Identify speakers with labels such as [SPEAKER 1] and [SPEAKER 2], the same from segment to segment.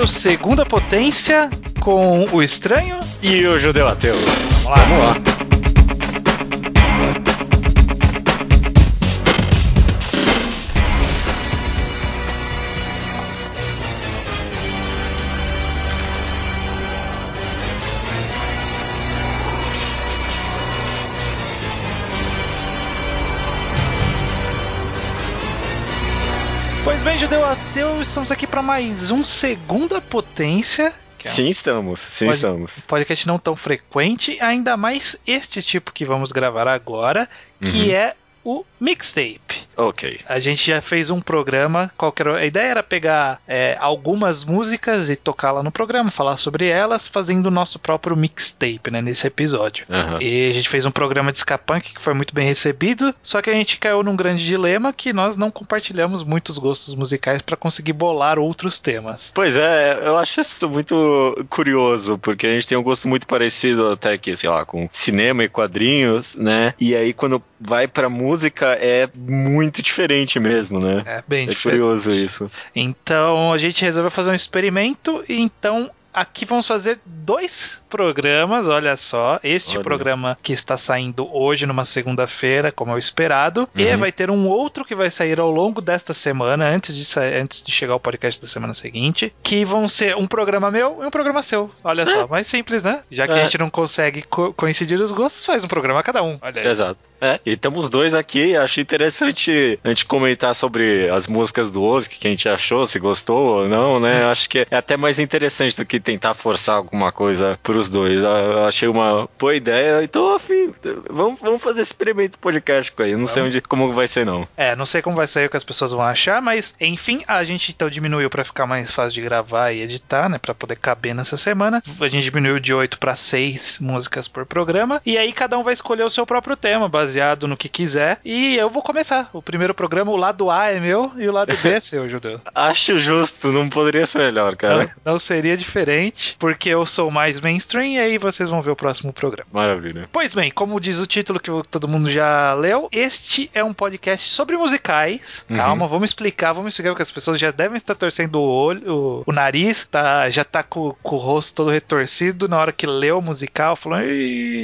[SPEAKER 1] o Segunda Potência com o Estranho
[SPEAKER 2] e o Judeu Ateu.
[SPEAKER 1] Vamos lá. Vamos lá. Estamos aqui para mais um Segunda Potência.
[SPEAKER 2] É sim, estamos. Sim, pod estamos.
[SPEAKER 1] Podcast não tão frequente, ainda mais este tipo que vamos gravar agora, que uhum. é o mixtape.
[SPEAKER 2] Ok.
[SPEAKER 1] A gente já fez um programa, qualquer a ideia era pegar é, algumas músicas e tocar lá no programa, falar sobre elas, fazendo o nosso próprio mixtape, né, nesse episódio. Uhum. E a gente fez um programa de Skapunk que foi muito bem recebido, só que a gente caiu num grande dilema que nós não compartilhamos muitos gostos musicais para conseguir bolar outros temas.
[SPEAKER 2] Pois é, eu acho isso muito curioso, porque a gente tem um gosto muito parecido até que, sei lá, com cinema e quadrinhos, né? E aí quando vai pra música é muito diferente mesmo, né?
[SPEAKER 1] É bem
[SPEAKER 2] é
[SPEAKER 1] diferente.
[SPEAKER 2] curioso isso.
[SPEAKER 1] Então a gente resolveu fazer um experimento e então aqui vamos fazer dois programas, olha só. Este olha. programa que está saindo hoje, numa segunda-feira, como é o esperado. Uhum. E vai ter um outro que vai sair ao longo desta semana, antes de, antes de chegar o podcast da semana seguinte. Que vão ser um programa meu e um programa seu. Olha só, mais simples, né? Já que é. a gente não consegue co coincidir os gostos, faz um programa cada um. Olha aí.
[SPEAKER 2] Exato. É, e estamos dois aqui. Acho interessante a gente comentar sobre as músicas do Ozzy, que a gente achou, se gostou ou não, né? Acho que é até mais interessante do que tentar forçar alguma coisa pros dois. Eu achei uma boa ideia. Então, afim, vamos, vamos fazer esse experimento podcast aí. Eu não sei onde, como vai ser, não.
[SPEAKER 1] É, não sei como vai ser o que as pessoas vão achar, mas enfim, a gente então diminuiu para ficar mais fácil de gravar e editar, né? Pra poder caber nessa semana. A gente diminuiu de 8 para 6 músicas por programa. E aí cada um vai escolher o seu próprio tema, baseado no que quiser. E eu vou começar. O primeiro programa, o lado A é meu e o lado B é seu, Judeu.
[SPEAKER 2] Acho justo, não poderia ser melhor, cara.
[SPEAKER 1] Não, não seria diferente, porque eu sou mais mainstream e aí vocês vão ver o próximo programa.
[SPEAKER 2] Maravilha.
[SPEAKER 1] Pois bem, como diz o título que todo mundo já leu, este é um podcast sobre musicais. Uhum. Calma, vamos explicar, vamos explicar porque as pessoas já devem estar torcendo o olho, o, o nariz, tá, já tá com, com, o rosto todo retorcido na hora que leu o musical, falando,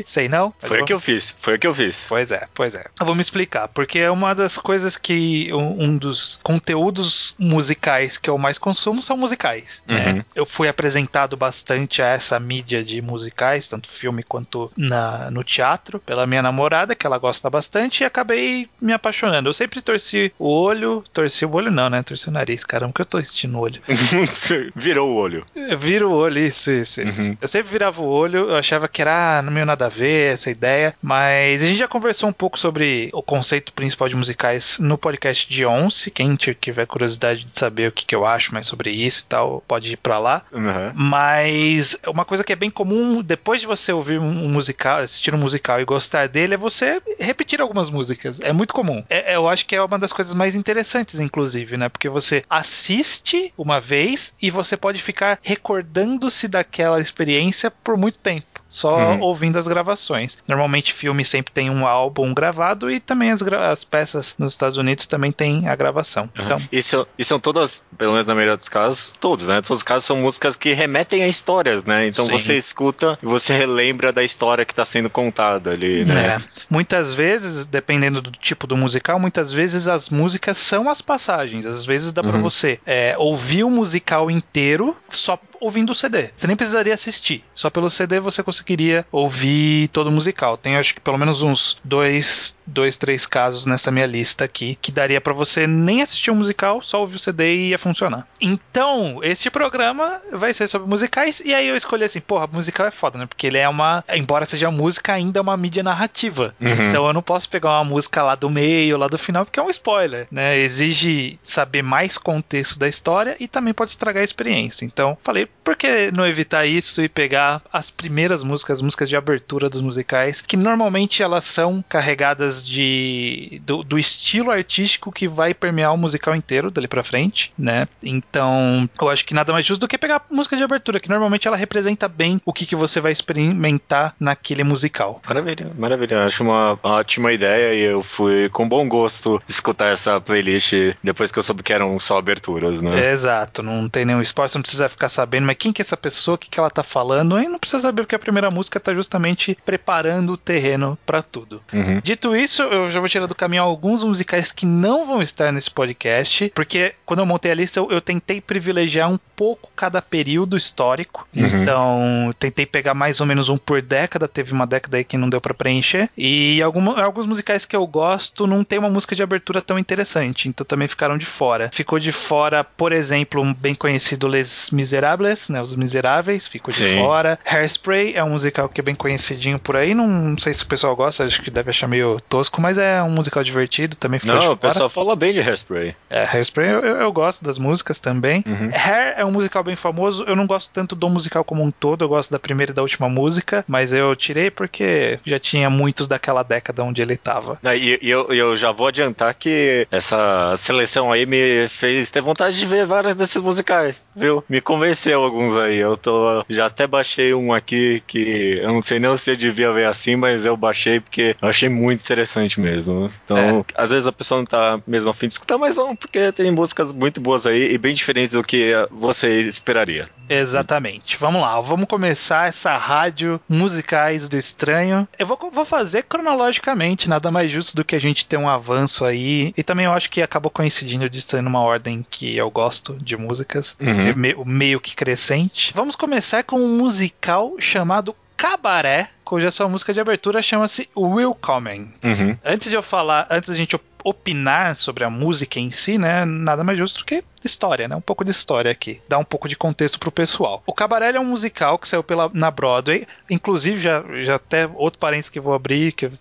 [SPEAKER 1] sei não.
[SPEAKER 2] Foi o que eu fiz, foi o que eu fiz.
[SPEAKER 1] Pois é, pois é. Eu vou me explicar, porque é uma das coisas que um, um dos conteúdos musicais que eu mais consumo são musicais. Né? Uhum. Né? Eu fui apresentado bastante a essa mídia de musicais, tanto filme quanto na, no teatro, pela minha namorada, que ela gosta bastante, e acabei me apaixonando. Eu sempre torci o olho, torci o olho não, né? Torci o nariz, caramba, que eu tô assistindo o olho.
[SPEAKER 2] Virou o olho.
[SPEAKER 1] Vira o olho, isso, isso, isso. Uhum. Eu sempre virava o olho, eu achava que era, ah, não meio nada a ver essa ideia, mas a gente já conversou um pouco sobre o conceito principal de musicais no podcast de Once. Quem tiver curiosidade de saber o que, que eu acho mais sobre isso e tal, pode ir pra lá. Uhum. Mas uma coisa que é bem comum depois de você ouvir um musical, assistir um musical e gostar dele, é você repetir algumas músicas. É muito comum. É, eu acho que é uma das coisas mais interessantes, inclusive, né? Porque você assiste uma vez e você pode ficar recordando-se daquela experiência por muito tempo só uhum. ouvindo as gravações. Normalmente filme sempre tem um álbum gravado e também as, as peças nos Estados Unidos também tem a gravação.
[SPEAKER 2] Uhum.
[SPEAKER 1] Então,
[SPEAKER 2] e, são, e são todas, pelo menos na maioria dos casos, todos, né? Todos os casos são músicas que remetem a histórias, né? Então Sim. você escuta e você relembra da história que está sendo contada ali, né? É.
[SPEAKER 1] Muitas vezes, dependendo do tipo do musical, muitas vezes as músicas são as passagens. Às vezes dá uhum. para você é, ouvir o musical inteiro só ouvindo o CD. Você nem precisaria assistir. Só pelo CD você conseguiria ouvir todo o musical. Tem acho que pelo menos uns dois, dois três casos nessa minha lista aqui que daria para você nem assistir o um musical, só ouvir o CD e ia funcionar. Então, este programa vai ser sobre musicais e aí eu escolhi assim, porra, musical é foda, né? Porque ele é uma, embora seja música, ainda é uma mídia narrativa. Uhum. Então eu não posso pegar uma música lá do meio, lá do final, porque é um spoiler, né? Exige saber mais contexto da história e também pode estragar a experiência. Então, falei, por que não evitar isso e pegar as primeiras músicas, as músicas de abertura dos musicais, que normalmente elas são carregadas de do, do estilo artístico que vai permear o musical inteiro dali para frente, né? Então, eu acho que nada mais justo do que pegar a música de abertura, que normalmente ela representa bem o que, que você vai experimentar naquele musical.
[SPEAKER 2] Maravilha, maravilha. Acho uma ótima ideia e eu fui com bom gosto escutar essa playlist depois que eu soube que eram só aberturas, né?
[SPEAKER 1] Exato, não tem nenhum você não precisa ficar sabendo, mas quem que é essa pessoa, o que, que ela tá falando, e não precisa saber porque a primeira música tá justamente preparando o terreno para tudo. Uhum. Dito isso, eu já vou tirar do caminho alguns musicais que não vão estar nesse podcast, porque quando eu montei a lista, eu, eu tentei privilegiar um pouco cada período histórico. Uhum. Então, tentei pegar mais ou menos um por década, teve uma década aí que não deu para preencher. E alguma, alguns musicais que eu gosto não tem uma música de abertura tão interessante, então também ficaram de fora. Ficou de fora, por exemplo, um bem conhecido Les Miserables, né, Os Miseráveis, ficou de Sim. fora. Hairspray é um musical que é bem conhecidinho por aí, não, não, sei se o pessoal gosta, acho que deve achar meio tosco, mas é um musical divertido, também ficou
[SPEAKER 2] não,
[SPEAKER 1] de fora.
[SPEAKER 2] Não, o pessoal fala bem de Hairspray.
[SPEAKER 1] É, Hairspray eu, eu, gosto das músicas também. Uhum. Hair é um musical bem famoso, eu não gosto tanto do musical como um todo, eu gosto da primeira e da última música, mas eu tirei porque já tinha muitos daquela década onde ele tava.
[SPEAKER 2] E, e eu, eu já vou adiantar que essa seleção aí me fez ter vontade de ver várias desses musicais, viu? Me convenceu alguns aí. Eu tô. Já até baixei um aqui que eu não sei nem se eu devia ver assim, mas eu baixei porque eu achei muito interessante mesmo. Então, é. às vezes a pessoa não tá mesmo afim de escutar, mas vamos, porque tem músicas muito boas aí e bem diferentes do que você esperaria.
[SPEAKER 1] Exatamente. Vamos lá, vamos começar essa rádio musicais do estranho. Eu vou, vou fazer cronologicamente, nada mais justo do que a gente ter um avanço aí. E também eu acho que acabou coincidindo de estar numa ordem que eu gosto de músicas, uhum. meio, meio que crescente. Vamos começar com um musical chamado Cabaré, cuja sua música de abertura chama-se Willkommen. Uhum. Antes de eu falar, antes da gente opinar sobre a música em si, né, nada mais justo que história, né? Um pouco de história aqui. Dá um pouco de contexto pro pessoal. O Cabaré é um musical que saiu pela, na Broadway. Inclusive, já, já até outro parênteses que eu vou abrir, que eu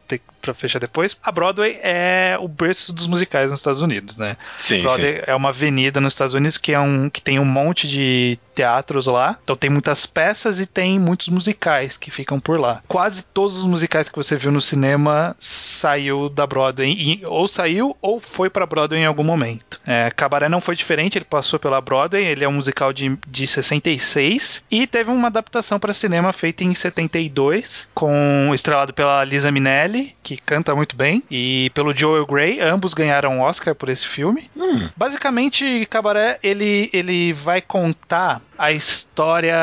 [SPEAKER 1] pra fechar depois. A Broadway é o berço dos musicais nos Estados Unidos, né?
[SPEAKER 2] Sim,
[SPEAKER 1] Broadway
[SPEAKER 2] sim.
[SPEAKER 1] é uma avenida nos Estados Unidos que, é um, que tem um monte de teatros lá. Então tem muitas peças e tem muitos musicais que ficam por lá. Quase todos os musicais que você viu no cinema saiu da Broadway. E, ou saiu ou foi pra Broadway em algum momento. É, Cabaré não foi diferente, ele passou pela Broadway, ele é um musical de, de 66 e teve uma adaptação para cinema feita em 72, com estrelado pela Lisa Minelli, que canta muito bem, e pelo Joel Grey, ambos ganharam Oscar por esse filme. Hum. Basicamente, Cabaré ele, ele vai contar a história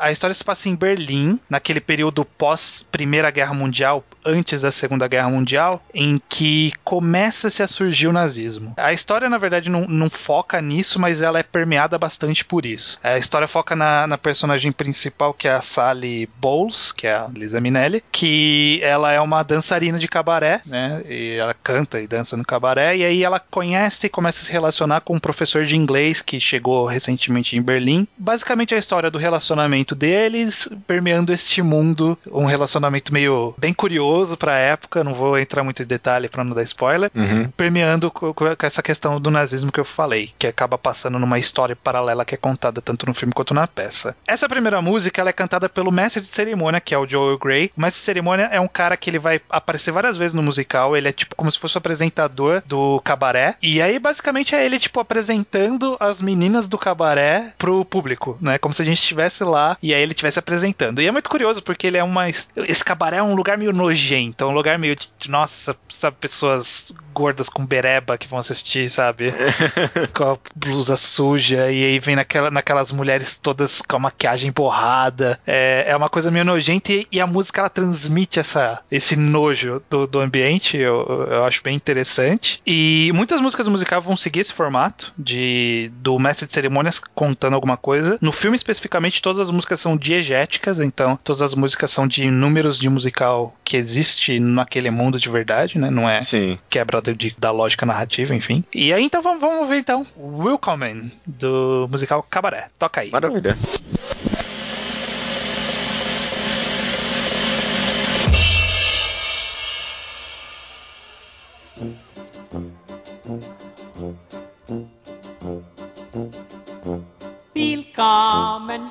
[SPEAKER 1] a história se passa em Berlim, naquele período pós Primeira Guerra Mundial, antes da Segunda Guerra Mundial, em que começa-se a surgir o nazismo. A história, na verdade, não, não, foca nisso, mas ela é permeada bastante por isso. A história foca na, na personagem principal, que é a Sally Bowles, que é a Lisa Minelli, que ela é uma dançarina de cabaré, né? E ela canta e dança no cabaré, e aí ela conhece e começa a se relacionar com um professor de inglês que chegou recentemente em Berlim. Basicamente a história do relacionamento deles, permeando este mundo, um relacionamento meio bem curioso pra época, não vou entrar muito em detalhe para não dar spoiler, uhum. permeando com, com essa questão do nazismo que eu falei, que acaba passando numa história paralela que é contada tanto no filme quanto na peça. Essa primeira música ela é cantada pelo mestre de cerimônia, que é o Joel Grey. O mestre de cerimônia é um cara que ele vai aparecer várias vezes no musical, ele é tipo como se fosse o apresentador do cabaré. E aí basicamente é ele tipo apresentando as meninas do cabaré pro público, né? Como se a gente estivesse lá e aí ele estivesse apresentando. E é muito curioso porque ele é uma esse cabaré é um lugar meio nojento, é um lugar meio de nossa, sabe, pessoas gordas com bereba que vão assistir, sabe? com a blusa suja, e aí vem naquela, naquelas mulheres todas com a maquiagem borrada. É, é uma coisa meio nojenta e, e, a música ela transmite essa, esse nojo do, do ambiente, eu, eu acho bem interessante. E muitas músicas do musical vão seguir esse formato de do mestre de cerimônias contando alguma coisa. No filme especificamente, todas as músicas são diegéticas, então todas as músicas são de números de musical que existe naquele mundo de verdade, né? Não é
[SPEAKER 2] Sim.
[SPEAKER 1] quebra de, da lógica narrativa, enfim. E aí então vamos, vamos ver então Willkommen do musical Cabaré. Toca aí.
[SPEAKER 2] Maravilha.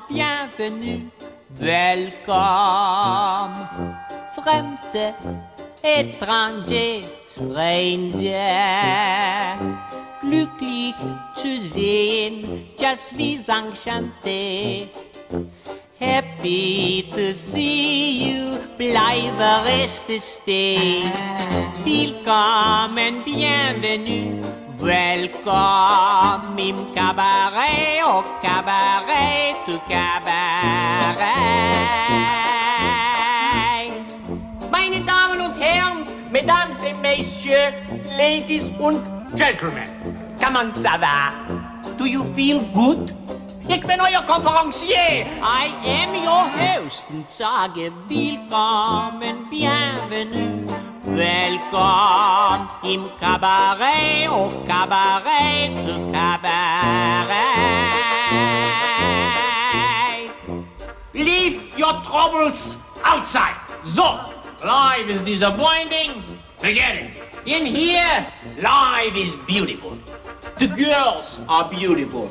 [SPEAKER 3] Bienvenue, welcome. Fremde, étranger, stranger. Glücklich zu sehen, just wie enchanté. Happy to see you, bleibe reste stay. Willkommen, bienvenue, welcome im cabaret, au cabaret, to cabaret.
[SPEAKER 4] Meine Damen und Herren, Mesdames et Messieurs, Ladies und Gentlemen, comment ça va? Do you feel good? Ik ben euer Konferencier.
[SPEAKER 3] I am your host und sage willkommen, bienvenue, welcome im Cabaret, au Cabaret, au Cabaret.
[SPEAKER 4] Leave your troubles outside. So, life is disappointing. Forget it. In here, life is beautiful. The girls are beautiful.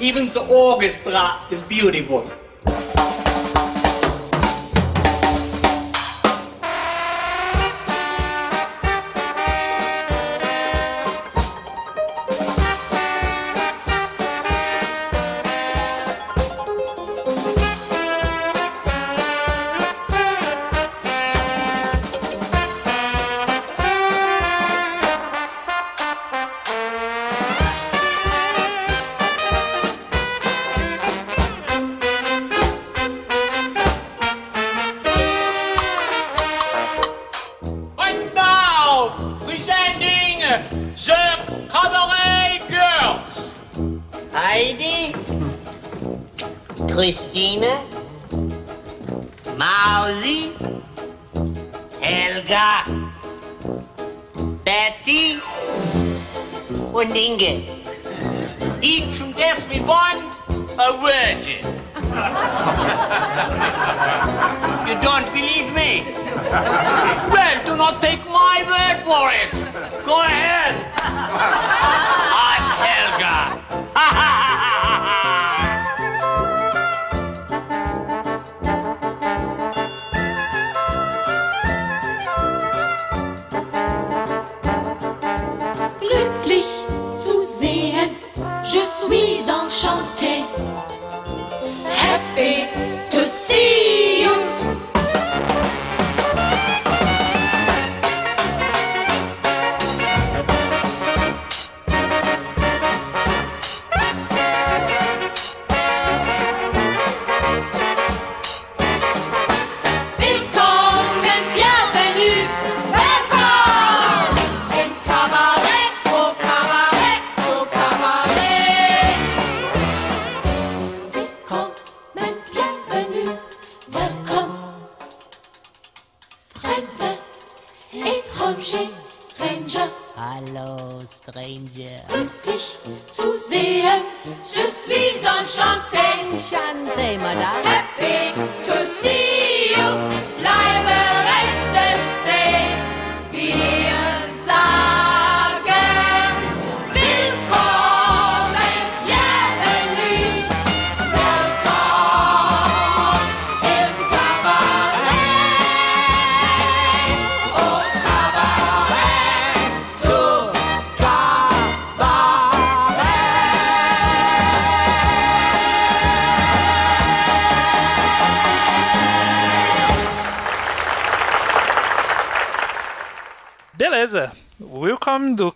[SPEAKER 4] Even the orchestra is beautiful. Christine, Mausi, Helga, Betty und Inge. Each and every one a virgin. you don't believe me? Well, do not take my word for it. Go ahead. Ask Helga.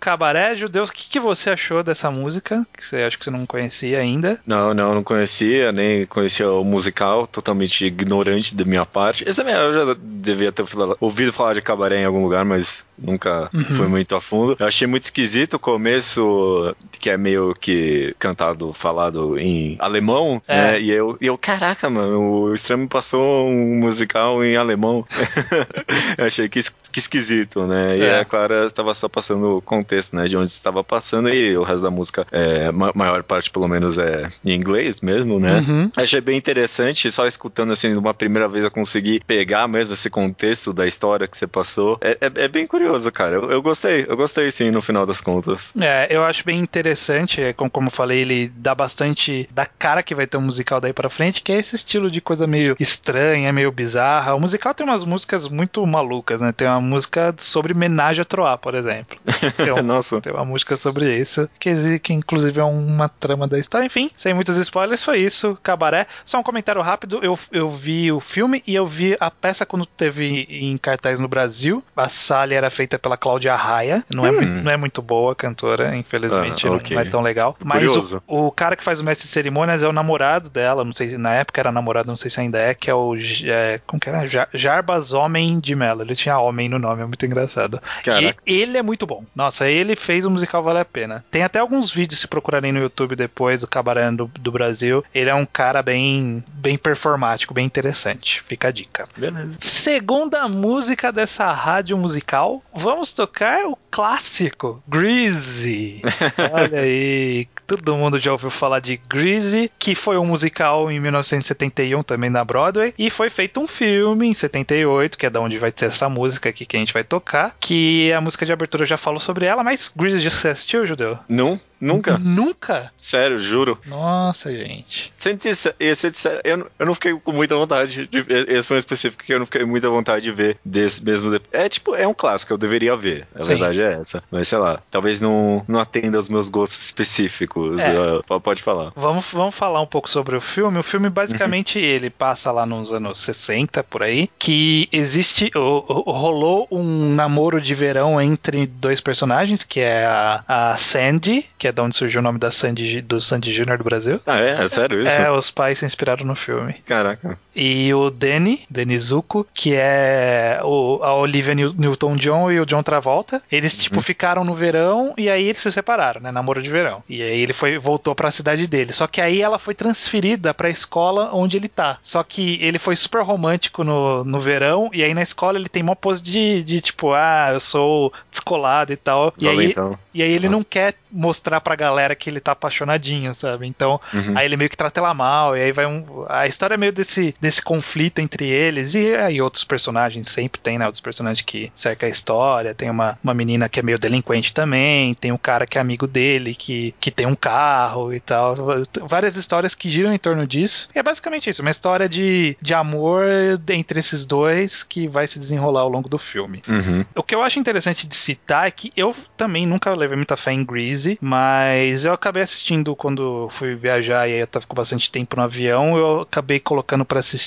[SPEAKER 1] Cabaré Judeus. O que, que você achou dessa música? Que você acha que você não conhecia ainda?
[SPEAKER 2] Não, não, não conhecia, nem conhecia o musical, totalmente ignorante da minha parte. Esse é eu já devia ter ouvido falar de cabaré em algum lugar, mas nunca fui muito a fundo. Eu achei muito esquisito o começo, que é meio que cantado, falado em alemão,
[SPEAKER 1] É.
[SPEAKER 2] né? E eu, e eu, caraca, mano, o me passou um musical em alemão. eu achei que, que esquisito, né? E
[SPEAKER 1] É.
[SPEAKER 2] a Clara estava tava só passando o contexto, né, de onde estava passando e o resto da música, é, ma maior parte pelo menos é em inglês mesmo, né? Uhum. Achei bem interessante, só escutando assim, uma primeira vez eu consegui pegar mesmo esse contexto da história que você passou. É, é, é bem curioso, cara. Eu, eu, gostei, eu gostei sim, no final das contas.
[SPEAKER 1] É, eu acho bem interessante, é, como, como eu falei, ele dá bastante da cara que vai ter um musical daí pra frente, que é esse estilo de coisa meio estranha, meio bizarra. O musical tem umas músicas muito malucas, né? Tem uma música sobre homenagem a Troá, por exemplo. Tem, um,
[SPEAKER 2] Nossa.
[SPEAKER 1] tem uma música sobre isso, que, que inclusive é uma trama da história. Enfim, sem muitos spoilers, foi isso. Cabaré. Só um comentário rápido: eu, eu vi o filme e eu vi a peça quando teve em cartaz no Brasil. A Sally era feita pela Cláudia Raia. Não, é hum. é, não é muito boa a cantora, infelizmente, ah, okay. não é tão legal. Mas o, o, cara que faz o mestre de cerimônias é o namorado dela, não sei na época era namorado, não sei se ainda é, que é o. É, como que era? Jarbas Homem de Mello. Ele tinha homem no nome, é muito engraçado. Caraca. E ele é muito bom. Nossa, ele fez o musical vale a pena. Tem até alguns vídeos, se procurarem no YouTube depois, do Cabaré do, do Brasil. Ele é um cara bem, bem performático, bem interessante. Fica a dica.
[SPEAKER 2] Beleza.
[SPEAKER 1] Segunda música dessa rádio musical, vamos tocar o clássico, Greasy. Olha aí, todo mundo já ouviu falar de Greasy, que foi um musical em 1971 também na Broadway, e foi feito um filme em 78, que é da onde vai ter essa música aqui que a gente vai tocar, que a música de abertura já falou sobre ela, mas Greasy já assistiu, Judeu?
[SPEAKER 2] Não. Nunca?
[SPEAKER 1] Nunca?
[SPEAKER 2] Sério, juro.
[SPEAKER 1] Nossa, gente.
[SPEAKER 2] Sendo sincero, eu, eu não fiquei com muita vontade de ver. Esse foi um específico que eu não fiquei com muita vontade de ver desse mesmo. É tipo, é um clássico, eu deveria ver. A Sim. verdade é essa. Mas sei lá, talvez não, não atenda aos meus gostos específicos. É. Uh, pode falar.
[SPEAKER 1] Vamos, vamos falar um pouco sobre o filme. O filme, basicamente, uhum. ele passa lá nos anos 60, por aí, que existe. Rolou um namoro de verão entre dois personagens, que é a, a Sandy, que é de onde surgiu o nome da Sandy, do Sandy Jr. do Brasil.
[SPEAKER 2] Ah, é? É sério isso?
[SPEAKER 1] É, os pais se inspiraram no filme.
[SPEAKER 2] Caraca.
[SPEAKER 1] E o Danny, Danny Zuko, que é o, a Olivia Newton-John e o John Travolta. Eles, uhum. tipo, ficaram no verão e aí eles se separaram, né? Namoro de verão. E aí ele foi, voltou para a cidade dele. Só que aí ela foi transferida para a escola onde ele tá. Só que ele foi super romântico no, no verão e aí na escola ele tem uma pose de, de tipo, ah, eu sou descolado e tal. E aí, então. e aí ele não quer mostrar pra galera que ele tá apaixonadinho, sabe? Então, uhum. aí ele meio que trata ela mal, e aí vai um. A história é meio desse, desse conflito entre eles, e aí outros personagens sempre tem, né? Outros personagens que cerca a história. Tem uma, uma menina que é meio delinquente também, tem um cara que é amigo dele, que, que tem um carro e tal. Várias histórias que giram em torno disso. E é basicamente isso, uma história de, de amor entre esses dois que vai se desenrolar ao longo do filme.
[SPEAKER 2] Uhum.
[SPEAKER 1] O que eu acho interessante de citar é que eu também nunca levei muita fé em Greasy, mas eu acabei assistindo quando fui viajar e aí eu tava com bastante tempo no avião, eu acabei colocando para assistir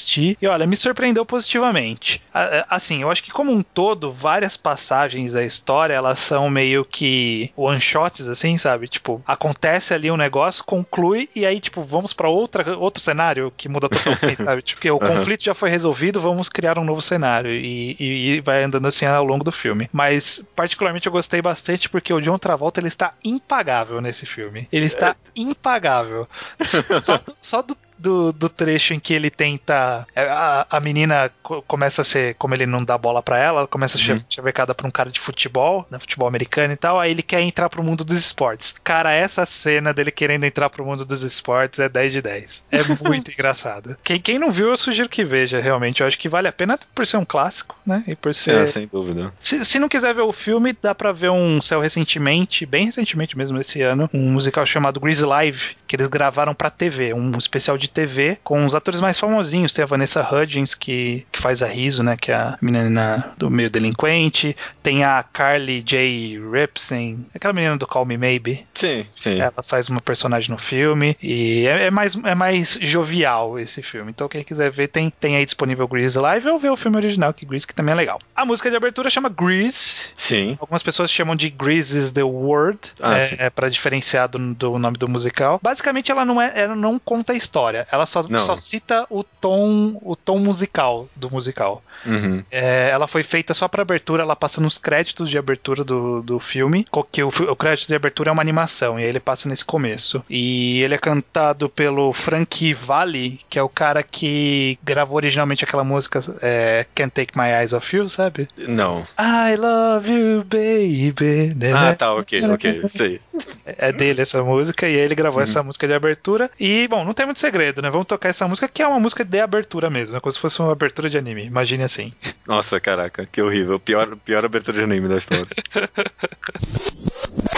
[SPEAKER 1] e olha, me surpreendeu positivamente. Assim, eu acho que como um todo, várias passagens da história, elas são meio que one shots assim, sabe? Tipo, acontece ali um negócio, conclui e aí tipo, vamos para outra outro cenário que muda totalmente, sabe? Tipo, o uhum. conflito já foi resolvido, vamos criar um novo cenário e, e, e vai andando assim ao longo do filme. Mas particularmente eu gostei bastante porque o John Travolta ele está impagável nesse filme. Ele está é. impagável. Só do, só do do, do trecho em que ele tenta. É, a, a menina começa a ser. Como ele não dá bola para ela, ela começa a ser uhum. chavecada por um cara de futebol, né, futebol americano e tal. Aí ele quer entrar pro mundo dos esportes. Cara, essa cena dele querendo entrar pro mundo dos esportes é 10 de 10. É muito engraçado. Quem, quem não viu, eu sugiro que veja, realmente. Eu acho que vale a pena por ser um clássico, né? E por ser.
[SPEAKER 2] É, sem dúvida.
[SPEAKER 1] Se, se não quiser ver o filme, dá pra ver um céu recentemente, bem recentemente mesmo, esse ano, um musical chamado Grease Live, que eles gravaram pra TV, um especial de TV com os atores mais famosinhos. Tem a Vanessa Hudgens, que, que faz a Riso, né? Que é a menina do meio delinquente. Tem a Carly J. Ripson, aquela menina do Call Me Maybe.
[SPEAKER 2] Sim, sim.
[SPEAKER 1] Ela faz uma personagem no filme. E é, é mais, é mais jovial esse filme. Então quem quiser ver, tem, tem aí disponível Grease Live ou ver o filme original, que Grease que também é legal. A música de abertura chama Grease.
[SPEAKER 2] Sim.
[SPEAKER 1] Algumas pessoas chamam de Grease is the Word. Ah, é, é para diferenciar do, do nome do musical. Basicamente, ela não, é, ela não conta a história. Ela só, só cita o tom, o tom musical do musical.
[SPEAKER 5] Uhum.
[SPEAKER 1] É, ela foi feita só pra abertura, ela passa nos créditos de abertura do, do filme, que o, o crédito de abertura é uma animação, e aí ele passa nesse começo. E ele é cantado pelo Frank Valli, que é o cara que gravou originalmente aquela música é, Can't Take My Eyes Off You, sabe?
[SPEAKER 5] Não.
[SPEAKER 1] I love you, baby.
[SPEAKER 5] Ah, tá, ok, ok, sei.
[SPEAKER 1] É dele essa música, e ele gravou uhum. essa música de abertura. E, bom, não tem muito segredo, né? Vamos tocar essa música, que é uma música de abertura mesmo, é como se fosse uma abertura de anime, imagine assim.
[SPEAKER 5] Nossa, caraca, que horrível. Pior, pior abertura de anime da história.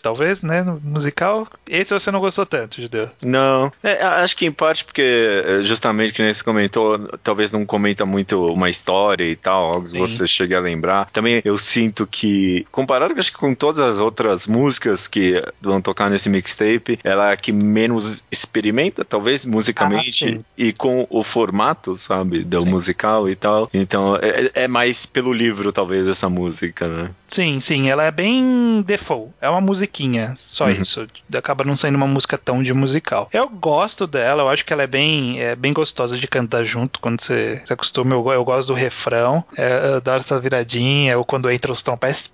[SPEAKER 1] talvez, né? No musical. Esse você não gostou tanto, Judeu?
[SPEAKER 5] Não. É, acho que em parte porque, é, justamente, que nem você comentou, talvez não comenta muito uma história e tal, algo que você chegue a lembrar. Também eu sinto que, comparado acho que com todas as outras músicas que vão tocar nesse mixtape, ela é a que menos experimenta, talvez, musicalmente, ah, e com o formato, sabe, do sim. musical e tal. Então, é, é mais pelo livro, talvez, essa música, né?
[SPEAKER 1] Sim, sim, ela é bem default. É uma musiquinha, só uhum. isso. Acaba não sendo uma música tão de musical. Eu gosto dela, eu acho que ela é bem, é bem gostosa de cantar junto quando você se acostuma. Eu, eu gosto do refrão, é, eu adoro essa viradinha, ou quando entra os trompes.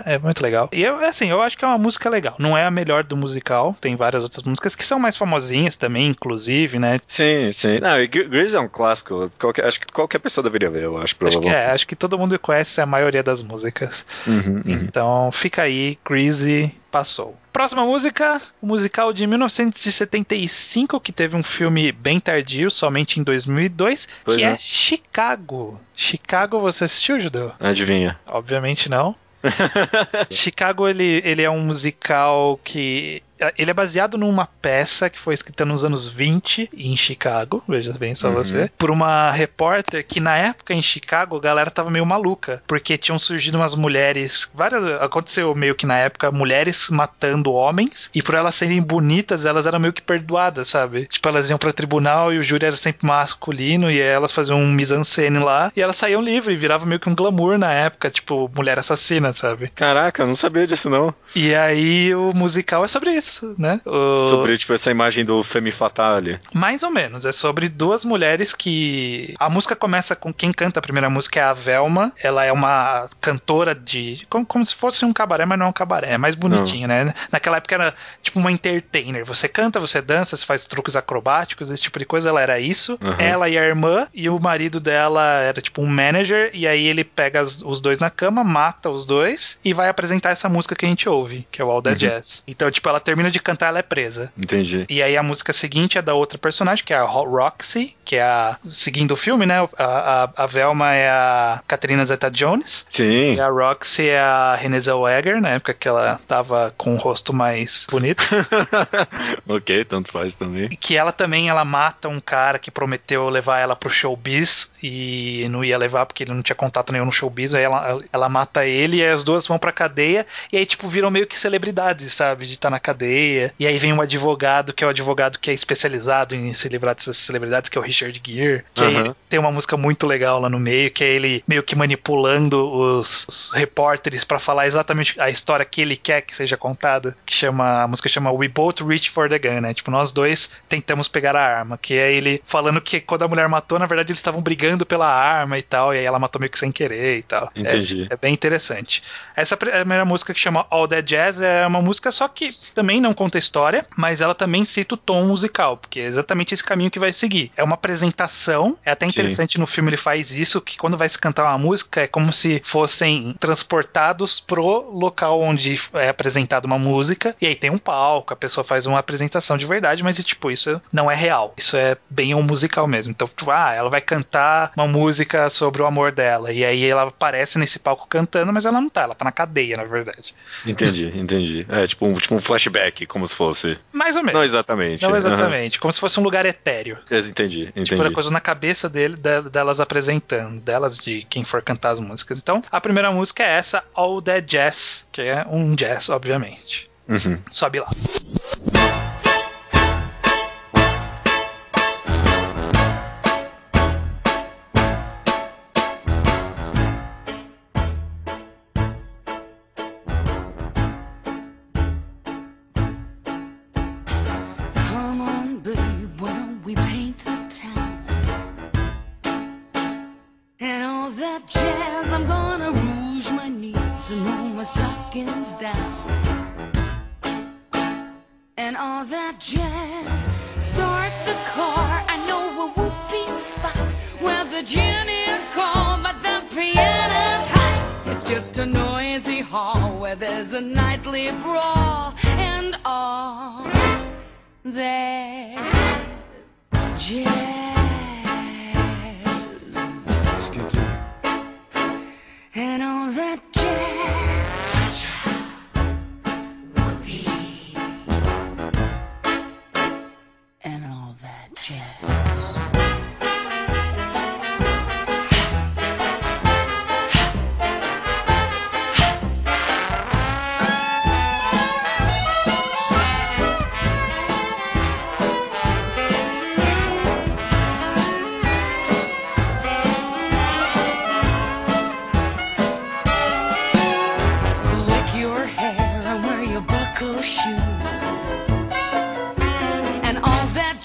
[SPEAKER 1] É muito legal. E eu, assim, eu acho que é uma música legal. Não é a melhor do musical, tem várias outras músicas que são mais famosinhas também, inclusive, né?
[SPEAKER 2] Sim, sim. Não, Grease é um clássico. Qualquer, acho que qualquer pessoa deveria ver, eu acho,
[SPEAKER 1] Acho que, é, acho que todo mundo conhece a maioria das músicas.
[SPEAKER 2] Uhum, uhum.
[SPEAKER 1] Então fica aí, Greasy passou. Próxima música, o musical de 1975, que teve um filme bem tardio, somente em 2002,
[SPEAKER 2] Pois
[SPEAKER 1] que
[SPEAKER 2] é.
[SPEAKER 1] é Chicago. Chicago, você assistiu, Judeu?
[SPEAKER 2] Adivinha.
[SPEAKER 1] Obviamente não. Chicago, ele, ele é um musical que. Ele é baseado numa peça que foi escrita nos anos 20 em Chicago, veja bem só
[SPEAKER 2] Uhum.
[SPEAKER 1] você, por uma repórter que na época em Chicago a galera tava meio maluca, porque tinham surgido umas mulheres, várias, aconteceu meio que na época mulheres matando homens, e por elas serem bonitas, elas eram meio que perdoadas, sabe? Tipo, elas iam pro tribunal e o júri era sempre masculino e elas faziam um mise-en-scène lá, e elas saíam livre, virava meio que um glamour na época, tipo, mulher assassina, sabe?
[SPEAKER 2] Caraca, eu não sabia disso não.
[SPEAKER 1] E aí o musical é sobre isso, né? O-
[SPEAKER 2] Sobre, tipo, essa imagem do Femme Fatale.
[SPEAKER 1] Mais ou menos, é sobre duas mulheres que. A música começa com quem canta a primeira música é a Velma. Ela é uma cantora de. Como, como se fosse um cabaré, mas não é um cabaré. É mais bonitinho, né? Naquela época era tipo uma entertainer. Você canta, você dança, você faz truques acrobáticos, esse tipo de coisa. Ela era isso.
[SPEAKER 2] Uhum.
[SPEAKER 1] Ela e a irmã, e o marido dela era tipo um manager. E aí ele pega as- os dois na cama, mata os dois e vai apresentar essa música que a gente ouve, que é o All That Jazz. Então, tipo, ela termina de cantar, ela é presa.
[SPEAKER 2] Entendi.
[SPEAKER 1] E aí a música seguinte é da outra personagem, que é a Ro- Roxy, que é a. Seguindo o filme, né? A, a, a Velma é a Katrina Zeta Jones.
[SPEAKER 2] Sim.
[SPEAKER 1] E a Roxy é a Renée Zellweger, na época que ela tava com o rosto mais bonito.
[SPEAKER 2] ok, tanto faz também.
[SPEAKER 1] E que ela também ela mata um cara que prometeu levar ela pro showbiz e não ia levar porque ele não tinha contato nenhum no showbiz. Aí ela, ela mata ele e as duas vão pra cadeia. E aí, tipo, viram meio que celebridades, sabe? De estar na cadeia. E aí vem um advogado, que é o advogado que é especializado em se livrar dessas celebridades, que é o Richard Gere. Que ele tem uma música muito legal lá no meio, que é ele meio que manipulando os, os repórteres pra falar exatamente a história que ele quer que seja contada. Que chama. A música chama We Both Reach for the Gun, né? Tipo, nós dois tentamos pegar a arma. Que é ele falando que quando a mulher matou, na verdade eles estavam brigando pela arma e tal. E aí ela matou meio que sem querer e tal.
[SPEAKER 2] Entendi.
[SPEAKER 1] É, é bem interessante. Essa primeira música que chama All That Jazz é uma música só que também não conta história, mas ela também cita o tom musical, porque é exatamente esse caminho que vai seguir. É uma apresentação, é até
[SPEAKER 2] Sim.
[SPEAKER 1] interessante no filme ele faz isso, que quando vai se cantar uma música é como se fossem transportados pro local onde é apresentada uma música, e aí tem um palco, a pessoa faz uma apresentação de verdade, mas tipo, isso não é real. Isso é bem um musical mesmo. Então, tipo, ah, ela vai cantar uma música sobre o amor dela, e aí ela aparece nesse palco cantando, mas ela não tá, ela tá na cadeia, na verdade.
[SPEAKER 2] Entendi, entendi. É tipo um, tipo um flashback, como se fosse.
[SPEAKER 1] Mais ou menos.
[SPEAKER 2] Não exatamente.
[SPEAKER 1] Não exatamente, como se fosse um lugar etéreo.
[SPEAKER 2] Entendi, entendi.
[SPEAKER 1] Tipo, era coisa na cabeça dele, de- delas apresentando, delas de quem for cantar as músicas. Então, a primeira música é essa, All That Jazz, que é um jazz, obviamente.
[SPEAKER 2] Uhum.
[SPEAKER 1] Sobe lá.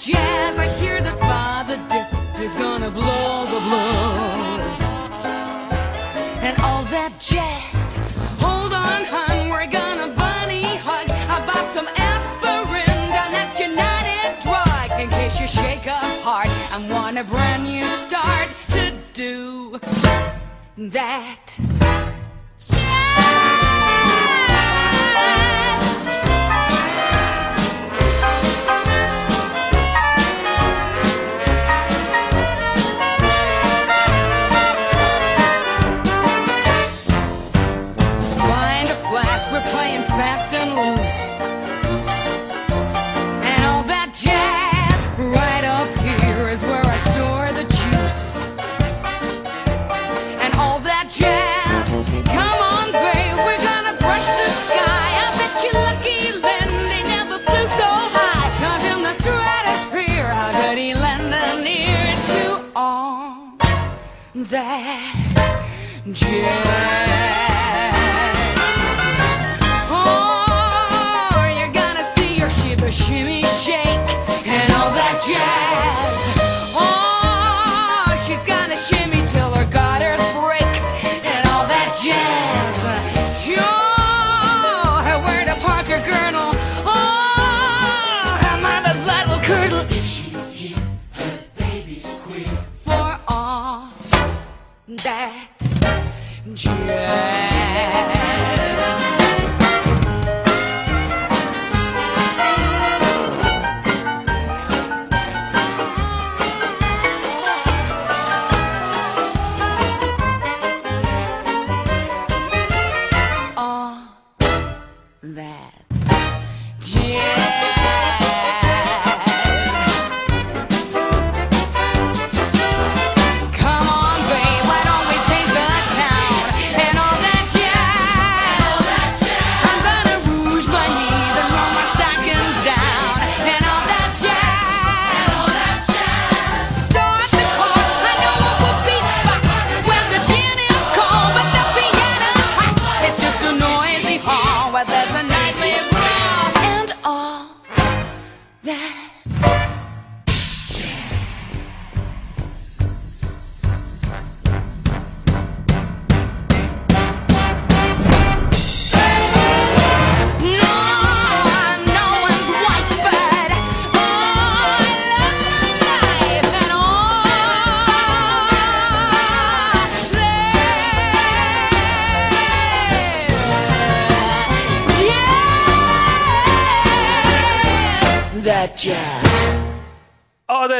[SPEAKER 6] jazz. I hear that Father Dip is gonna blow the blues. And all that jazz. Hold on, hon, we're gonna bunny hug. I bought some aspirin down at United Drug in case you shake a heart and want a brand new start to do that. That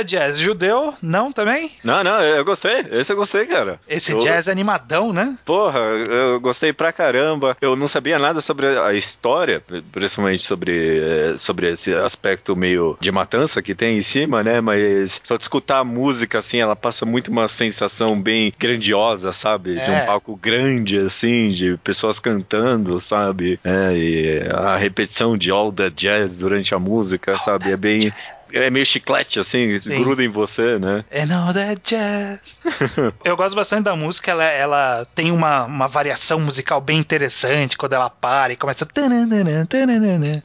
[SPEAKER 6] Jazz,
[SPEAKER 1] judeu, não também?
[SPEAKER 2] Não, não, eu gostei. Esse eu gostei, cara.
[SPEAKER 1] Esse
[SPEAKER 2] Eu-
[SPEAKER 1] jazz animadão, né?
[SPEAKER 2] Porra, eu gostei pra caramba. Eu não sabia nada sobre a história, principalmente sobre, eh, sobre esse aspecto meio de matança que tem em cima, né? Mas só de escutar a música, assim, ela passa muito uma sensação bem grandiosa, sabe? De
[SPEAKER 1] É.
[SPEAKER 2] um palco grande, assim, de pessoas cantando, sabe? É, e a repetição de All the Jazz durante a música, sabe? É bem. É meio chiclete, assim,
[SPEAKER 1] Sim.
[SPEAKER 2] gruda em você, né?
[SPEAKER 1] And all that jazz. Eu gosto bastante da música, ela, ela tem uma, uma variação musical bem interessante quando ela para e começa.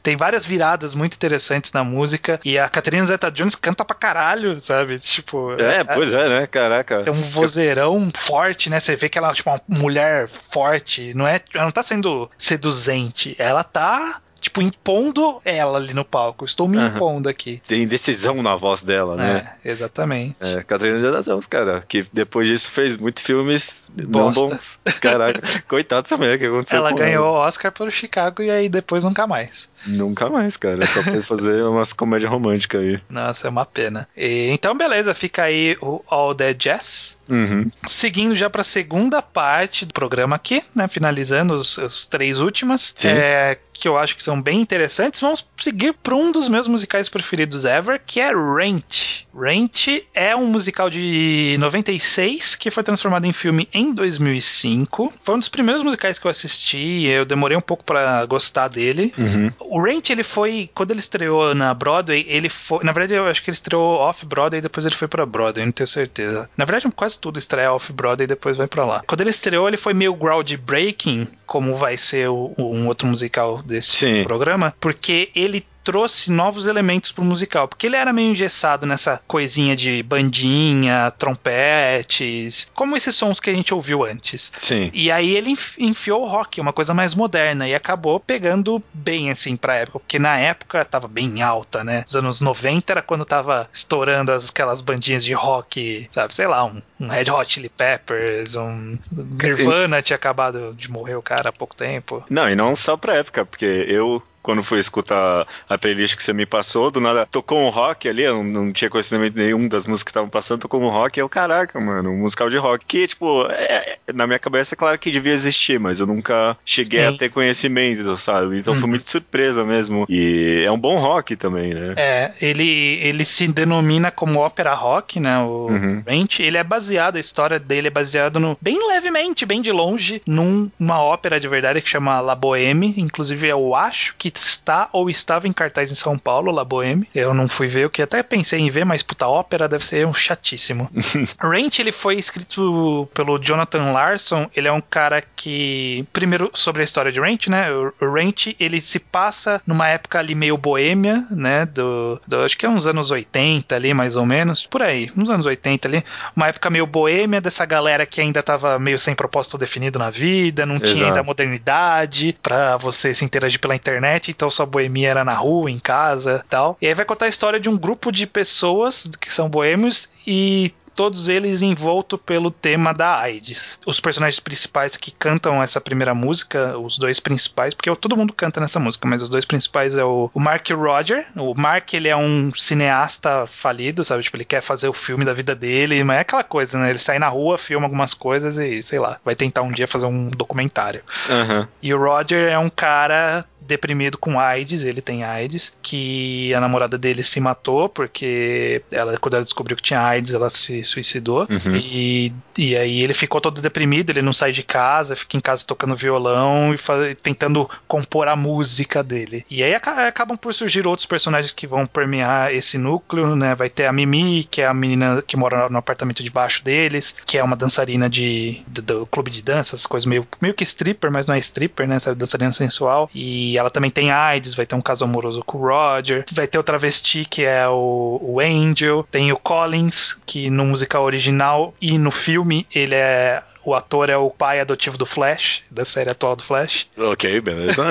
[SPEAKER 1] Tem várias viradas muito interessantes na música e a Catherine Zeta Jones canta pra caralho, sabe? Tipo.
[SPEAKER 2] É, pois é, né? Caraca.
[SPEAKER 1] Tem um vozeirão forte, né? Você vê que ela é tipo uma mulher forte, não é? Ela não tá sendo seduzente, ela tá tipo impondo ela ali no palco. Estou me impondo aqui.
[SPEAKER 2] Tem decisão na voz dela, né?
[SPEAKER 1] É, exatamente.
[SPEAKER 2] É, Catarina de Jones, cara, que depois disso fez muitos filmes não bons. Caraca, coitado dessa mulher, o que aconteceu
[SPEAKER 1] Ela ganhou o Oscar pelo Chicago e aí depois nunca mais.
[SPEAKER 2] Nunca mais, cara, só foi fazer umas comédias românticas aí.
[SPEAKER 1] Nossa, é uma pena. E, então, beleza, fica aí o All That Jazz.
[SPEAKER 2] Uhum.
[SPEAKER 1] Seguindo já para a segunda parte do programa aqui, né? Finalizando os, os três últimas, é, que eu acho que são bem interessantes. Vamos seguir para um dos meus musicais preferidos ever, que é Rent. Rent é um musical de 96 que foi transformado em filme em 2005. Foi um dos primeiros musicais que eu assisti. Eu demorei um pouco para gostar dele.
[SPEAKER 2] Uhum.
[SPEAKER 1] O Rent, ele foi. Quando ele estreou na Broadway, ele foi. Na verdade, eu acho que ele estreou off-Broadway e depois ele foi pra Broadway, não tenho certeza. Na verdade, quase tudo estreia off-Broadway e depois vai pra lá. Quando ele estreou, ele foi meio groundbreaking, como vai ser o- o- um outro musical desse
[SPEAKER 2] Sim.
[SPEAKER 1] programa, porque ele trouxe novos elementos pro musical, porque ele era meio engessado nessa coisinha de bandinha, trompetes, como esses sons que a gente ouviu antes.
[SPEAKER 2] Sim.
[SPEAKER 1] E aí ele enfiou o rock, uma coisa mais moderna, e acabou pegando bem, assim, pra época, porque na época tava bem alta, né? Os anos 90 era quando tava estourando as, aquelas bandinhas de rock, sabe? Sei lá, um, um Red Hot Chili Peppers, um Nirvana tinha acabado de morrer o cara há pouco tempo.
[SPEAKER 2] Não, e não só pra época, porque eu quando fui escutar a playlist que você me passou, do nada tocou um rock ali, eu não, não tinha conhecimento nenhum das músicas que estavam passando, tocou um rock, e eu, caraca, mano, um musical de rock. Que, tipo, é, na minha cabeça é claro que devia existir, mas eu nunca cheguei Sim. a ter conhecimento, sabe? Então uhum. foi muito surpresa mesmo. E é um bom rock também, né?
[SPEAKER 1] É, ele, ele se denomina como ópera rock, né? O uhum. Ele é baseado, a história dele é baseado no, bem levemente, bem de longe, numa ópera de verdade que chama La Boheme. Inclusive, eu acho que está ou estava em cartaz em São Paulo, La Boheme. Eu não fui ver, o que até pensei em ver, mas puta, ópera deve ser um chatíssimo. Rent, ele foi escrito pelo Jonathan Larson. Ele é um cara que. Primeiro, sobre a história de Rent, né? O Rent, ele se passa numa época ali meio boêmia, né? Do, do, acho que é uns anos 80 ali, mais ou menos. Por aí, uns anos 80 ali. Uma época meio boêmia dessa galera que ainda tava meio sem propósito definido na vida, não Exato. tinha ainda modernidade para você se interagir pela internet então sua boemia era na rua, em casa tal. E aí vai contar a história de um grupo de pessoas que são boêmios e todos eles envolto pelo tema da AIDS. Os personagens principais que cantam essa primeira música, os dois principais, porque todo mundo canta nessa música, mas os dois principais é o, o Mark e o Roger. O Mark, ele é um cineasta falido, sabe? Tipo, ele quer fazer o filme da vida dele, mas é aquela coisa, né? Ele sai na rua, filma algumas coisas e, sei lá, vai tentar um dia fazer um documentário.
[SPEAKER 2] Uhum.
[SPEAKER 1] E o Roger é um cara deprimido com AIDS, ele tem AIDS, que a namorada dele se matou porque ela, quando ela descobriu que tinha AIDS, ela se suicidou. Uhum. E, e aí ele ficou todo deprimido, ele não sai de casa, fica em casa tocando violão e faz, tentando compor a música dele. E aí acabam por surgir outros personagens que vão permear esse núcleo, né? Vai ter a Mimi, que é a menina que mora no apartamento debaixo deles, que é uma dançarina de, do, do clube de dança, essas coisas meio, meio que stripper, mas não é stripper, né? Sabe, dançarina sensual. E ela também tem AIDS, vai ter um caso amoroso com o Roger, vai ter o travesti que é o, o Angel, tem o Collins, que no musical original e no filme ele é o ator é o pai adotivo do Flash, da série atual do Flash.
[SPEAKER 2] Ok, beleza.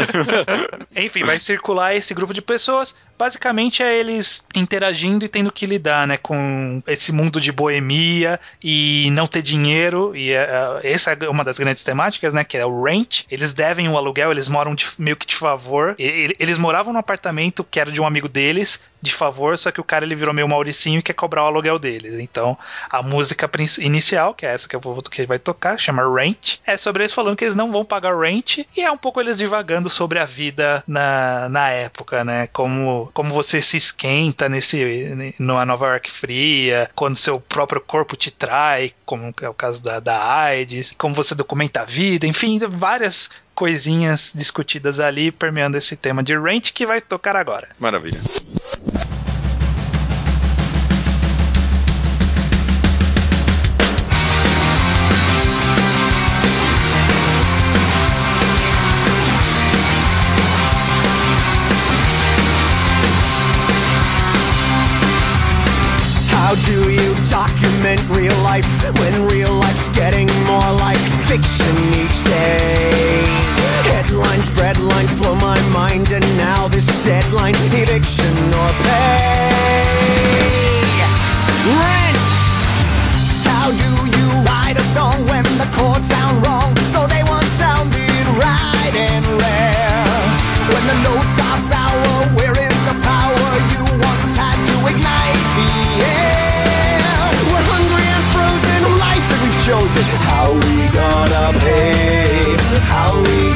[SPEAKER 1] Enfim, vai circular esse grupo de pessoas basicamente é eles interagindo e tendo que lidar, né, com esse mundo de boemia e não ter dinheiro e uh, essa é uma das grandes temáticas, né, que é o rent. Eles devem o aluguel, eles moram de, meio que de favor. E, eles moravam no apartamento que era de um amigo deles, de favor, só que o cara ele virou meio Mauricinho e quer cobrar o aluguel deles. Então, a música inicial, que é essa que eu vou que ele vai tocar, chama Rent, é sobre eles falando que eles não vão pagar rent e é um pouco eles divagando sobre a vida na, na época, né? Como como, você se esquenta nesse numa Nova York fria, quando seu próprio corpo te trai, como é o caso da, da AIDS, como você documenta a vida, enfim, várias coisinhas discutidas ali permeando esse tema de Rent que vai tocar agora.
[SPEAKER 2] Maravilha. How do you document real life when real life's getting more like fiction each day? Headlines, breadlines blow my mind, and now this deadline eviction or pay. Rent! How do you write a song when the chords sound wrong, though they once sounded right and rare? When the notes are sour, chosen. How we gonna pay? How we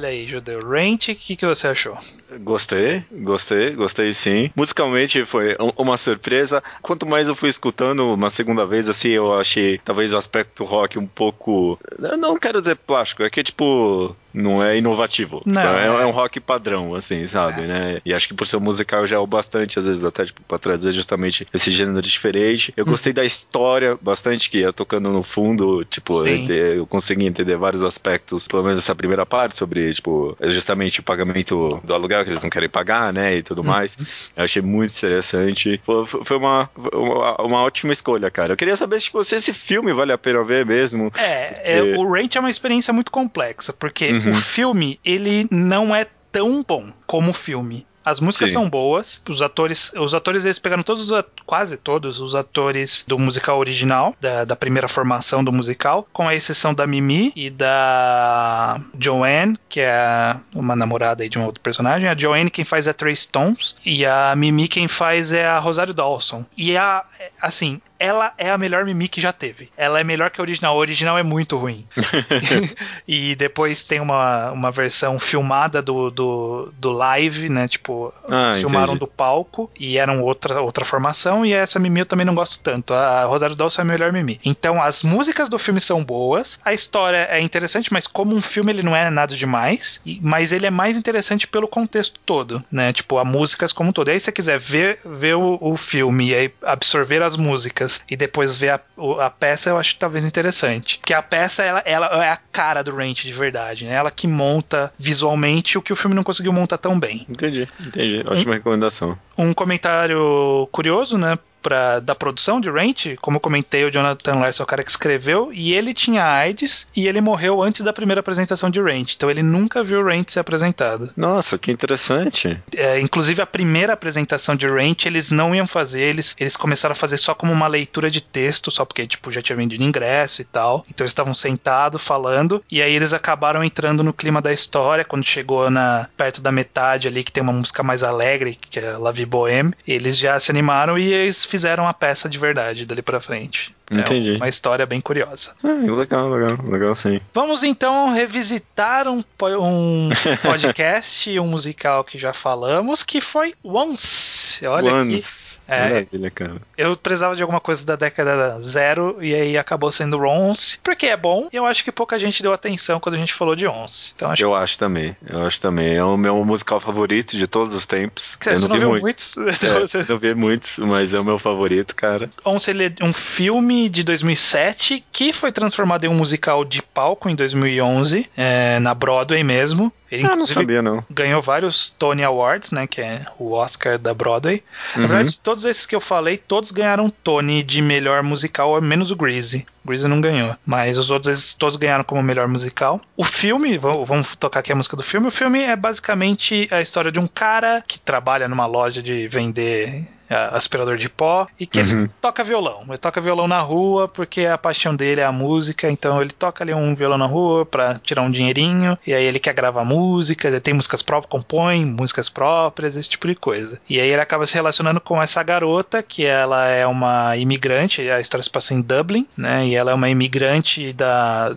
[SPEAKER 1] Olha aí, Judeu. Ranch, o que, que você achou?
[SPEAKER 2] Gostei, gostei, gostei sim. Musicalmente foi um- uma surpresa. Quanto mais eu fui escutando uma segunda vez, assim, eu achei talvez o aspecto rock um pouco. Eu não quero dizer plástico, é que tipo. Não é inovativo.
[SPEAKER 1] Não,
[SPEAKER 2] é,
[SPEAKER 1] é.
[SPEAKER 2] é um rock padrão, assim, sabe, né? E acho que por ser musical já é o bastante, às vezes, até tipo, pra trazer justamente esse gênero diferente. Eu gostei da história bastante, que ia tocando no fundo, tipo, eu, eu consegui entender vários aspectos, pelo menos essa primeira parte, sobre, tipo, justamente o pagamento do aluguel que eles não querem pagar, né? E tudo mais. Eu achei muito interessante. Foi, foi uma, uma, uma ótima escolha, cara. Eu queria saber tipo, se esse filme vale a pena ver mesmo.
[SPEAKER 1] É, é, o Ranch é uma experiência muito complexa, porque
[SPEAKER 2] Uhum.
[SPEAKER 1] o filme, ele não é tão bom como o filme. As músicas
[SPEAKER 2] Sim.
[SPEAKER 1] são boas, os atores, os atores eles pegaram todos, quase todos os atores do musical original, da, da primeira formação do musical, com a exceção da Mimi e da Joanne, que é uma namorada de um outro personagem. A Joanne quem faz é a Trace Thoms e a Mimi quem faz é a Rosário Dawson. E a, assim, ela é a melhor Mimi que já teve. Ela é melhor que a original. A original é muito ruim. e depois tem uma, uma versão filmada do, do, do live, né? Tipo,
[SPEAKER 2] Ah,
[SPEAKER 1] filmaram
[SPEAKER 2] entendi.
[SPEAKER 1] do palco e eram outra, outra formação. E essa Mimi eu também não gosto tanto. A Rosário Dawson é a melhor Mimi. Então as músicas do filme são boas, a história é interessante, mas como um filme ele não é nada demais. Mas ele é mais interessante pelo contexto todo, né? Tipo, a músicas como um todo. E aí, se você quiser ver, ver o, o filme e absorver as músicas e depois ver a, a peça, eu acho talvez interessante. Porque a peça, ela, ela é a cara do Ranch de verdade, né? Ela que monta visualmente o que o filme não conseguiu montar tão bem.
[SPEAKER 2] Entendi, entendi. Ótima recomendação.
[SPEAKER 1] Um comentário curioso, né? Pra, da produção de Ranch, como eu comentei, o Jonathan Larson é o cara que escreveu, e ele tinha AIDS e ele morreu antes da primeira apresentação de Ranch. Então ele nunca viu Ranch ser apresentado.
[SPEAKER 2] Nossa, que interessante.
[SPEAKER 1] É, inclusive a primeira apresentação de Ranch eles não iam fazer, eles, eles começaram a fazer só como uma leitura de texto, só porque tipo já tinha vendido ingresso e tal. Então eles estavam sentados falando e aí eles acabaram entrando no clima da história quando chegou na perto da metade ali que tem uma música mais alegre, que é La Vie Bohème, eles já se animaram e eles fizeram a peça de verdade dali pra frente.
[SPEAKER 2] Entendi.
[SPEAKER 1] É uma história bem curiosa.
[SPEAKER 2] Ah, legal, legal, legal sim.
[SPEAKER 1] Vamos então revisitar um, um podcast, um musical que já falamos, que foi Once. Olha aqui.
[SPEAKER 2] Once.
[SPEAKER 1] É.
[SPEAKER 2] Maravilha, cara.
[SPEAKER 1] Eu precisava de alguma coisa da década zero e aí acabou sendo Once, porque é bom. E eu acho que pouca gente deu atenção quando a gente falou de Once. Então acho
[SPEAKER 2] Eu acho também, eu acho também. É o meu musical favorito de todos os tempos.
[SPEAKER 1] que
[SPEAKER 2] eu
[SPEAKER 1] você
[SPEAKER 2] não vi
[SPEAKER 1] viu
[SPEAKER 2] muitos.
[SPEAKER 1] muitos.
[SPEAKER 2] É,
[SPEAKER 1] você-
[SPEAKER 2] não vi muitos, mas é o meu favorito, cara.
[SPEAKER 1] Once ele é um filme de 2007 que foi transformado em um musical de palco em 2011, é, na Broadway mesmo. Ele,
[SPEAKER 2] Ah, não sabia, não.
[SPEAKER 1] ganhou vários Tony Awards, né, que é o Oscar da Broadway. Na
[SPEAKER 2] Uhum.
[SPEAKER 1] verdade, todos esses que eu falei, todos ganharam Tony de melhor musical, menos o Greasy. O Greasy não ganhou, mas os outros esses todos ganharam como melhor musical. O filme, vamos, vamos tocar aqui a música do filme. O filme é basicamente a história de um cara que trabalha numa loja de vender aspirador de pó e que
[SPEAKER 2] Uhum.
[SPEAKER 1] ele toca violão. Ele toca violão na rua porque a paixão dele é a música, então ele toca ali um violão na rua pra tirar um dinheirinho e aí ele quer gravar música, tem músicas próprias, compõe músicas próprias, esse tipo de coisa. E aí ele acaba se relacionando com essa garota que ela é uma imigrante, a história se passa em Dublin, né? E ela é uma imigrante da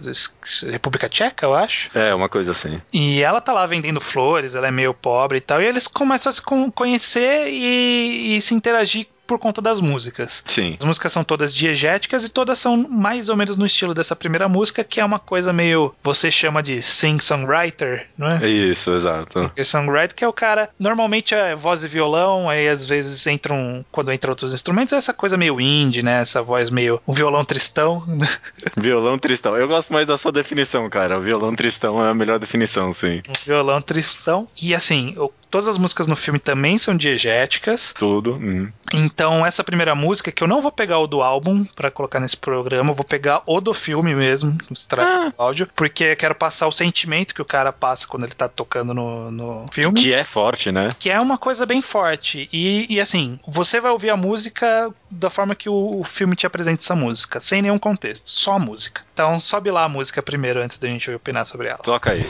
[SPEAKER 1] República Tcheca, eu acho.
[SPEAKER 2] É, uma coisa assim.
[SPEAKER 1] E ela tá lá vendendo flores, ela é meio pobre e tal. E eles começam a se con- conhecer e, e se interagir por conta das músicas.
[SPEAKER 2] Sim.
[SPEAKER 1] As músicas são todas diegéticas e todas são mais ou menos no estilo dessa primeira música, que é uma coisa meio. Você chama de sing-songwriter, não é?
[SPEAKER 2] Isso, exato.
[SPEAKER 1] Singer-songwriter, que é o cara. Normalmente é voz e violão, aí às vezes entram. Quando entram outros instrumentos, é essa coisa meio indie, né? Essa voz meio. Um violão tristão.
[SPEAKER 2] Violão tristão. Eu gosto mais da sua definição, cara. O violão tristão é a melhor definição, sim.
[SPEAKER 1] um violão tristão. E assim, o- todas as músicas no filme também são diegéticas.
[SPEAKER 2] Tudo. hum.
[SPEAKER 1] Então, essa primeira música, que eu não vou pegar o do álbum pra colocar nesse programa, eu vou pegar o do filme mesmo, extrair o áudio, porque eu quero passar o sentimento que o cara passa quando ele tá tocando no, no filme.
[SPEAKER 2] Que é forte, né?
[SPEAKER 1] Que é uma coisa bem forte. E, e, assim, você vai ouvir a música da forma que o, o filme te apresenta essa música, sem nenhum contexto, só a música. Então sobe lá a música primeiro antes da gente opinar sobre ela.
[SPEAKER 2] Toca aí.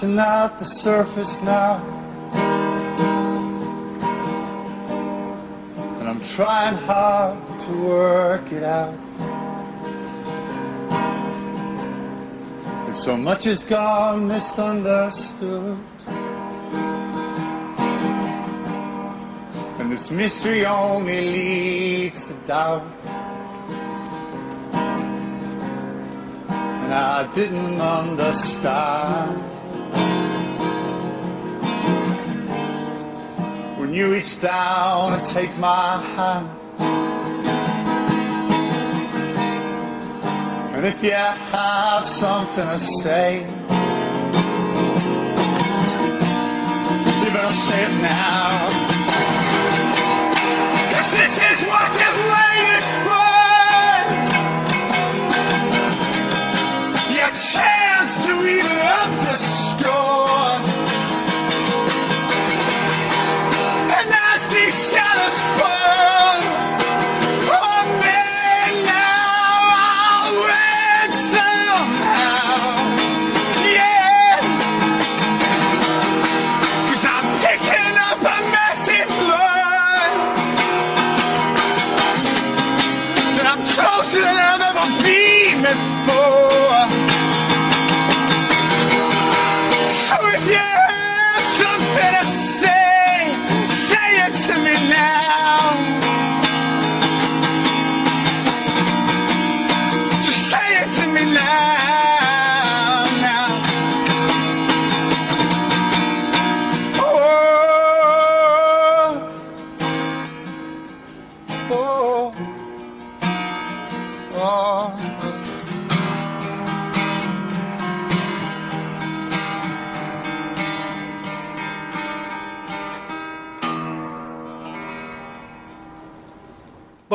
[SPEAKER 7] Scratching out the surface now. And I'm trying hard to work it out. And so much has gone misunderstood. And this mystery only leads to doubt. and I didn't understand. When you reach down and take my hand, and if you have something to say, you better say it now. Cause this is what you've waited for. satisfied.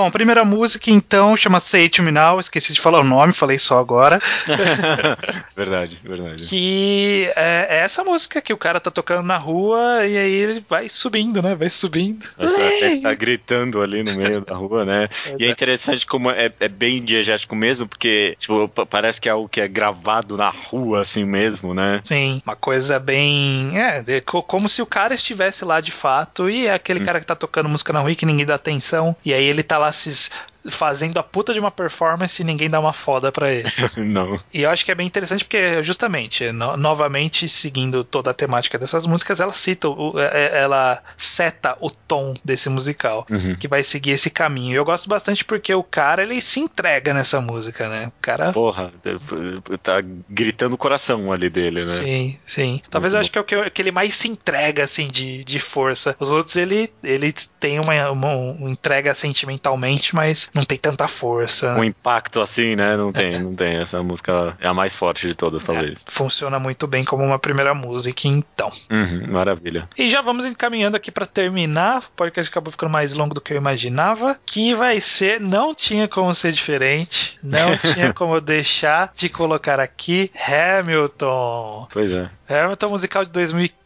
[SPEAKER 1] Bom, a primeira música então chama Say To Me Now, esqueci de falar o nome, falei só agora.
[SPEAKER 2] verdade, verdade.
[SPEAKER 1] Que é, é essa música que o cara tá tocando na rua e aí ele vai subindo, né? Vai subindo.
[SPEAKER 2] Ele tá gritando ali no meio da rua, né? E é interessante como é, é bem diegético mesmo, porque tipo, pa- parece que é algo que é gravado na rua assim mesmo, né?
[SPEAKER 1] Sim, uma coisa bem. É, de- co- como se o cara estivesse lá de fato e é aquele cara que tá tocando música na rua e que ninguém dá atenção. E aí ele tá lá se, fazendo a puta de uma performance e ninguém dá uma foda pra ele.
[SPEAKER 2] Não.
[SPEAKER 1] E eu acho que é bem interessante porque, justamente, no- novamente, seguindo toda a temática dessas músicas, ela cita, o- é- ela seta o tom desse musical,
[SPEAKER 2] Uhum.
[SPEAKER 1] que vai seguir esse caminho. E eu gosto bastante porque o cara, ele se entrega nessa música, né? O cara
[SPEAKER 2] Porra, tá gritando o coração ali dele, né?
[SPEAKER 1] Sim, sim. Talvez eu acho que é o que, que ele mais se entrega, assim, de, de força. Os outros, ele, ele tem uma, uma, uma entrega sentimentalmente, mas não tem tanta força.
[SPEAKER 2] Um impacto assim, né? Não tem, não tem. Essa música é a mais forte de todas, talvez.
[SPEAKER 1] Funciona muito bem como uma primeira música, então.
[SPEAKER 2] Uhum, maravilha.
[SPEAKER 1] E já vamos encaminhando aqui pra terminar. O podcast acabou ficando mais longo do que eu imaginava. Que vai ser, não tinha como ser diferente. Não tinha como deixar de colocar aqui Hamilton.
[SPEAKER 2] Pois é.
[SPEAKER 1] Hamilton musical de 2015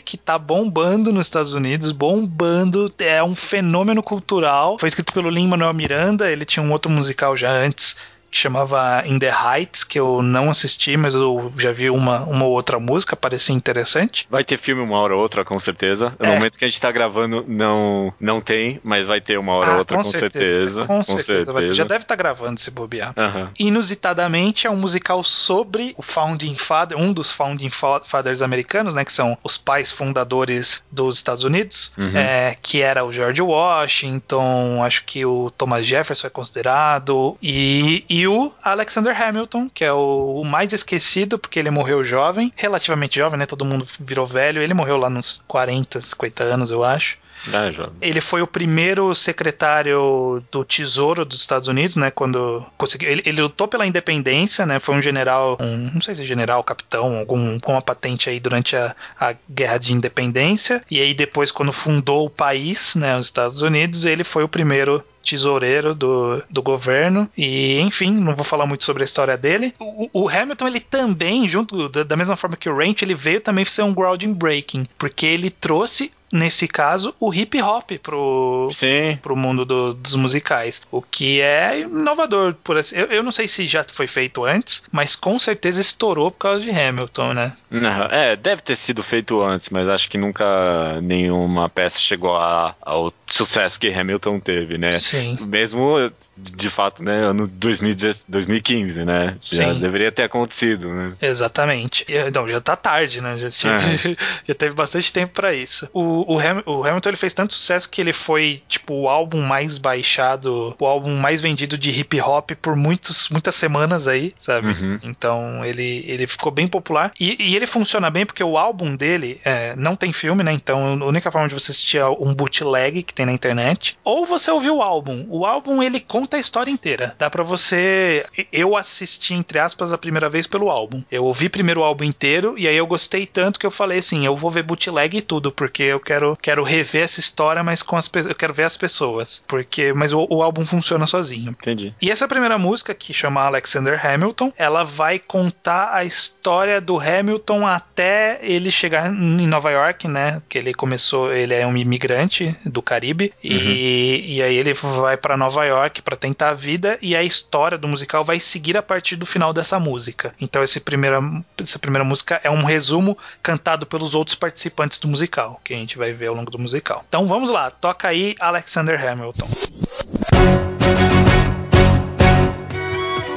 [SPEAKER 1] que tá bombando nos Estados Unidos, bombando, é um fenômeno cultural. Foi escrito pelo Lin-Manuel Miranda, ele tinha um outro musical já antes que chamava In the Heights, que eu não assisti, mas eu já vi uma, uma ou outra música, parecia interessante.
[SPEAKER 2] Vai ter filme uma hora ou outra, com certeza. No
[SPEAKER 1] É.
[SPEAKER 2] momento que a gente tá gravando, não, não tem, mas vai ter uma hora ou outra, com, certeza.
[SPEAKER 1] Ah, Com certeza, vai ter. já deve estar gravando se bobear. Inusitadamente, é um musical sobre o Founding Father, um dos Founding Fa- Fathers americanos, né, que são os pais fundadores dos Estados Unidos,
[SPEAKER 2] Uhum.
[SPEAKER 1] é, que era o George Washington, acho que o Thomas Jefferson é considerado, e, e o Alexander Hamilton, que é o, o mais esquecido, porque ele morreu jovem, relativamente jovem, né, todo mundo virou velho, ele morreu lá nos 40, 50 anos, eu acho.
[SPEAKER 2] É, jovem.
[SPEAKER 1] Ele foi o primeiro secretário do Tesouro dos Estados Unidos, né? Quando conseguiu. Ele, ele lutou pela independência, né? Foi um general, um, não sei se é general, capitão, algum com uma patente aí durante a, a guerra de independência. E aí depois, quando fundou o país, né? Os Estados Unidos, ele foi o primeiro tesoureiro do, do governo e enfim, não vou falar muito sobre a história dele. O, o Hamilton ele também, junto da, da mesma forma que o Ranch, ele veio também ser um grounding breaking, porque ele trouxe nesse caso o hip hop pro
[SPEAKER 2] Sim.
[SPEAKER 1] pro mundo do- dos musicais, o que é inovador por assim. Eu, eu não sei se já foi feito antes, mas com certeza estourou por causa de Hamilton, né?
[SPEAKER 2] Não, É, deve ter sido feito antes, mas acho que nunca nenhuma peça chegou a- ao sucesso que Hamilton teve, né?
[SPEAKER 1] Sim.
[SPEAKER 2] Mesmo, de fato, né, ano 2010 2015, né? Já
[SPEAKER 1] Sim.
[SPEAKER 2] deveria ter acontecido, né?
[SPEAKER 1] Exatamente. Não, já tá tarde, né? Já, tinha-
[SPEAKER 2] É.
[SPEAKER 1] já teve bastante tempo pra isso. O, o, Ham- o Hamilton ele fez tanto sucesso que ele foi, tipo, o álbum mais baixado, o álbum mais vendido de hip hop por muitos, muitas semanas aí, sabe?
[SPEAKER 2] Uhum.
[SPEAKER 1] Então ele, ele ficou bem popular. E, e ele funciona bem porque o álbum dele é, não tem filme, né? Então a única forma de você assistir é um bootleg que tem na internet. Ou você ouvir o álbum. O álbum ele conta a história inteira. Dá pra você. Eu assisti, entre aspas, a primeira vez pelo álbum. Eu ouvi primeiro o álbum inteiro e aí eu gostei tanto que eu falei assim: eu vou ver bootleg e tudo, porque eu quero, quero rever essa história, mas com as. Eu quero ver as pessoas. Porque. Mas o, o álbum funciona sozinho.
[SPEAKER 2] Entendi.
[SPEAKER 1] E essa primeira música, que chama Alexander Hamilton, ela vai contar a história do Hamilton até ele chegar em Nova York, né? Que ele começou, ele é um imigrante do Caribe e, e aí ele vai pra Nova York pra tentar a vida e a história do musical vai seguir a partir do final dessa música. Então esse primeira, essa primeira música é um resumo cantado pelos outros participantes do musical, que a gente vai ver ao longo do musical. Então vamos lá, toca aí Alexander Hamilton.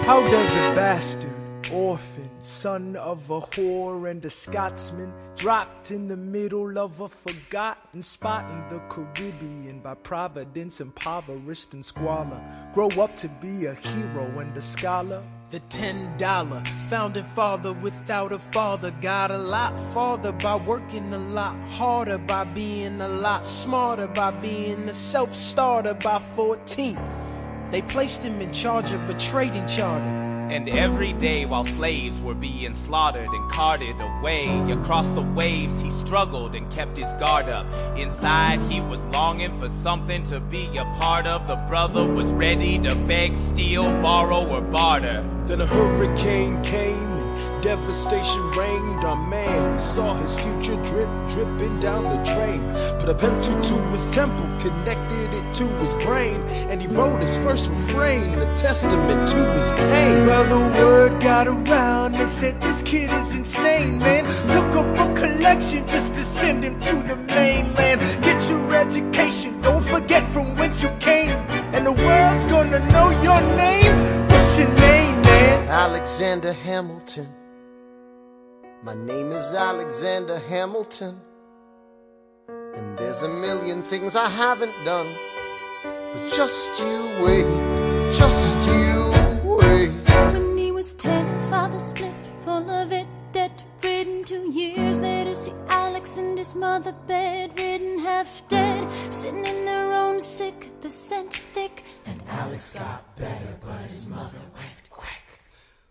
[SPEAKER 8] How does a bastard, orphan, son of a whore and a Scotsman, dropped in the middle of a forgotten spot in the Caribbean by providence impoverished and squalor, grow up to be a hero and a scholar? The ten dollar founding father without a father got a lot farther by working a lot harder, by being a lot smarter, by being a self starter by 14. They placed him in charge of a trading charter.
[SPEAKER 9] And every day while slaves were being slaughtered and carted away across the waves, he struggled and kept his guard up. Inside, he was longing for something to be a part of. The brother was ready to beg, steal, borrow, or barter.
[SPEAKER 8] Then a hurricane came and devastation reigned on man. Saw his future drip, dripping down the drain. Put a pencil to his temple, connected to his brain, and he wrote his first refrain, a testament to his pain. Well, the word got around and said this kid is insane, man. Took up a collection just to send him to the mainland. Get your education, don't forget from whence you came. And the world's gonna know your name. What's your name, man?
[SPEAKER 10] Alexander Hamilton. My name is Alexander Hamilton. And there's a million things I haven't done. But just you wait, just you wait.
[SPEAKER 6] When he was ten, his father split, full of it, debt ridden. Two years later, see Alex and his mother bedridden, half dead, sitting in their own sick, the scent thick. And Alex got better, but his mother went.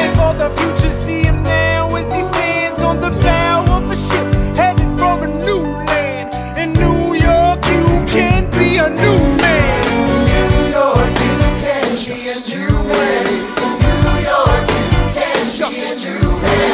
[SPEAKER 8] Planning for the future, see him now as he stands on the bow of a ship headed for a new land. In New York, you can be a new man.
[SPEAKER 10] New York, you can just be a new man. New York, you can just be a new man.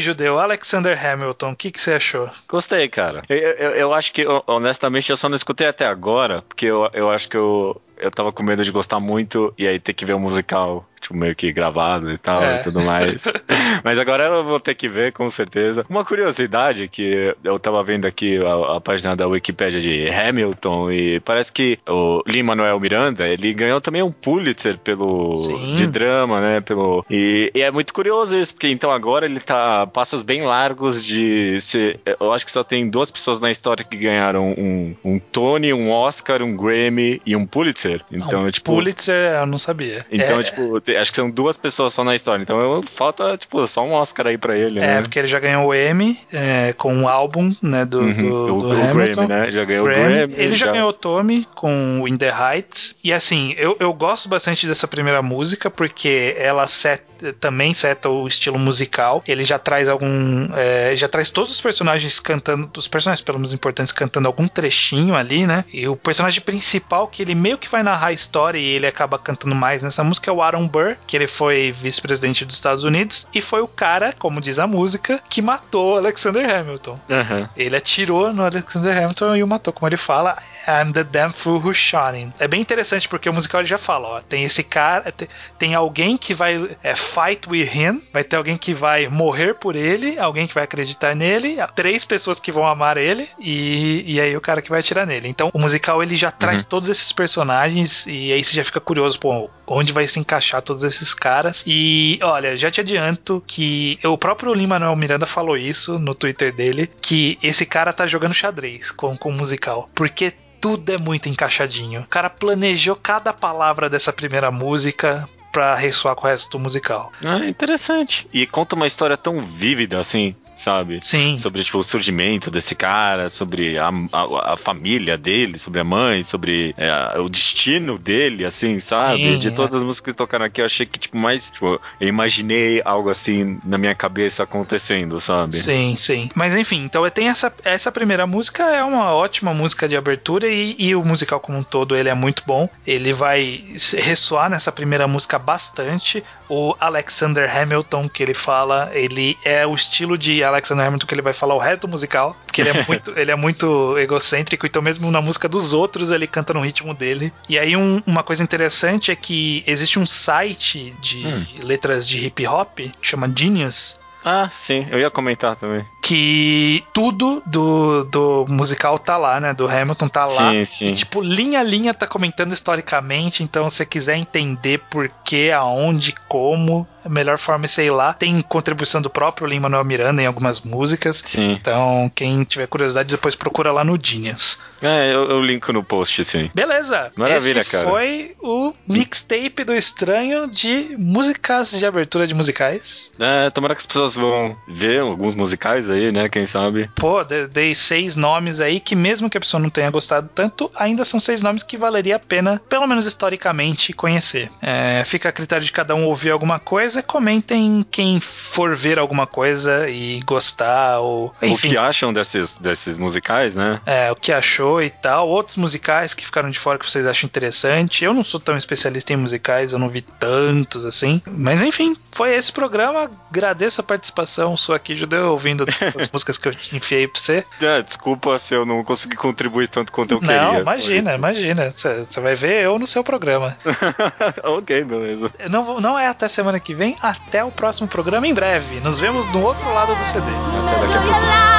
[SPEAKER 1] Judeu, Alexander Hamilton, o que, que você achou?
[SPEAKER 2] Gostei, cara. Eu, eu, eu acho que, honestamente, eu só não escutei até agora, porque eu, eu acho que eu, eu tava com medo de gostar muito e aí ter que ver o musical, tipo, meio que gravado e tal
[SPEAKER 1] É.
[SPEAKER 2] e tudo mais. Mas agora eu vou ter que ver, com certeza. Uma curiosidade que eu tava vendo aqui a, a página da Wikipédia de Hamilton e parece que o Lin-Manuel Miranda, ele ganhou também um Pulitzer pelo
[SPEAKER 1] Sim.
[SPEAKER 2] de drama, né, pelo e, e é muito curioso isso, porque então agora ele tá passos bem largos de ser, eu acho que só tem duas pessoas na história que ganharam um, um Tony, um Oscar, um Grammy e um Pulitzer. Então,
[SPEAKER 1] Não,
[SPEAKER 2] tipo,
[SPEAKER 1] Pulitzer, eu não sabia.
[SPEAKER 2] então,
[SPEAKER 1] é,
[SPEAKER 2] tipo, acho que são duas pessoas só na história. Então eu- falta, tipo, só um Oscar aí pra ele,
[SPEAKER 1] É,
[SPEAKER 2] né?
[SPEAKER 1] porque ele já ganhou o Emmy é, com um álbum né, do,
[SPEAKER 2] Uhum,
[SPEAKER 1] do,
[SPEAKER 2] o-
[SPEAKER 1] do
[SPEAKER 2] o
[SPEAKER 1] Hamilton.
[SPEAKER 2] Grammy, né? Já ganhou o
[SPEAKER 1] Grammy.
[SPEAKER 2] Grammy,
[SPEAKER 1] Ele já,
[SPEAKER 2] já-
[SPEAKER 1] ganhou o Tommy com o In The Heights. E assim, eu, eu gosto bastante dessa primeira música porque ela set- também seta o estilo musical. Ele já traz algum. é, já traz todos os personagens cantando. Os personagens, pelo menos importantes, cantando algum trechinho ali, né? E o personagem principal, que ele meio que vai narrar a história e ele acaba cantando mais nessa música, é o Aaron Burr, que ele foi vice-presidente dos Estados Unidos e foi o cara, como diz a música, que matou Alexander Hamilton.
[SPEAKER 2] Aham.
[SPEAKER 1] Ele atirou no Alexander Hamilton e o matou, como ele fala, I'm the damn fool who shot him. É bem interessante porque o musical ele já fala, ó, tem esse cara, tem, tem alguém que vai é, fight with him, vai ter alguém que vai morrer por ele, alguém que vai acreditar nele, três pessoas que vão amar ele e, e aí o cara que vai atirar nele. Então o musical ele já traz todos esses personagens e aí você já fica curioso, pô, onde vai se encaixar todos esses caras. E olha, já te adianto que o próprio Lin-Manuel Miranda falou isso no Twitter dele, que esse cara tá jogando xadrez com, com o musical, porque tudo é muito encaixadinho. O cara planejou cada palavra dessa primeira música pra ressoar com o resto do musical.
[SPEAKER 2] Ah, interessante. E conta uma história tão vívida, assim, sabe?
[SPEAKER 1] Sim.
[SPEAKER 2] Sobre, tipo, o surgimento desse cara, sobre a, a, a família dele, sobre a mãe, sobre é, o destino dele, assim, sabe?
[SPEAKER 1] Sim,
[SPEAKER 2] de
[SPEAKER 1] é.
[SPEAKER 2] todas as músicas que tocaram aqui, eu achei que, tipo, mais, tipo, eu imaginei algo assim na minha cabeça acontecendo, sabe?
[SPEAKER 1] Sim, sim. Mas enfim, então tem essa, essa primeira música, é uma ótima música de abertura e, e o musical como um todo ele é muito bom. Ele vai ressoar nessa primeira música bastante. O Alexander Hamilton que ele fala, ele é o estilo de Alexander Hamilton que ele vai falar o resto do musical, porque ele é muito, ele é muito egocêntrico, então mesmo na música dos outros ele canta no ritmo dele. E aí um- uma coisa interessante é que existe um site de
[SPEAKER 2] Hum.
[SPEAKER 1] letras de hip hop que chama Genius,
[SPEAKER 2] Ah, sim, eu ia comentar também.
[SPEAKER 1] que tudo do, do musical tá lá, né? Do Hamilton tá lá.
[SPEAKER 2] Sim, sim.
[SPEAKER 1] E, tipo, linha a linha tá comentando historicamente. Então, se você quiser entender por que, aonde, como, melhor forma é sei lá. Tem contribuição do próprio Lin-Manuel Miranda em algumas músicas.
[SPEAKER 2] Sim.
[SPEAKER 1] Então, quem tiver curiosidade, depois procura lá no Genius.
[SPEAKER 2] É, eu, eu linko no post, sim.
[SPEAKER 1] Beleza.
[SPEAKER 2] Maravilha,
[SPEAKER 1] Esse
[SPEAKER 2] cara.
[SPEAKER 1] foi o mixtape do estranho de músicas de abertura de musicais.
[SPEAKER 2] É, tomara que as pessoas vão ver alguns musicais aí, né? Quem sabe?
[SPEAKER 1] Pô, de- dei seis nomes aí que, mesmo que a pessoa não tenha gostado tanto, ainda são seis nomes que valeria a pena, pelo menos historicamente, conhecer. É, fica a critério de cada um ouvir alguma coisa. Comentem quem for ver alguma coisa e gostar, ou
[SPEAKER 2] O
[SPEAKER 1] enfim.
[SPEAKER 2] que acham desses, desses musicais, né?
[SPEAKER 1] É, o que achou e tal. Outros musicais que ficaram de fora que vocês acham interessante. Eu não sou tão especialista em musicais, eu não vi tantos assim. Mas enfim, foi esse programa. Agradeço a participação sua aqui, Judeu, ouvindo as músicas que eu enfiei pra você.
[SPEAKER 2] É, desculpa se eu não consegui contribuir tanto quanto eu
[SPEAKER 1] Não,
[SPEAKER 2] queria.
[SPEAKER 1] imagina, imagina. Você vai ver eu no seu programa.
[SPEAKER 2] ok, beleza.
[SPEAKER 1] Não, não é até semana que vem, vem. Até o próximo programa em breve. Nos vemos do outro lado do CD.
[SPEAKER 2] Até daqui a pouco.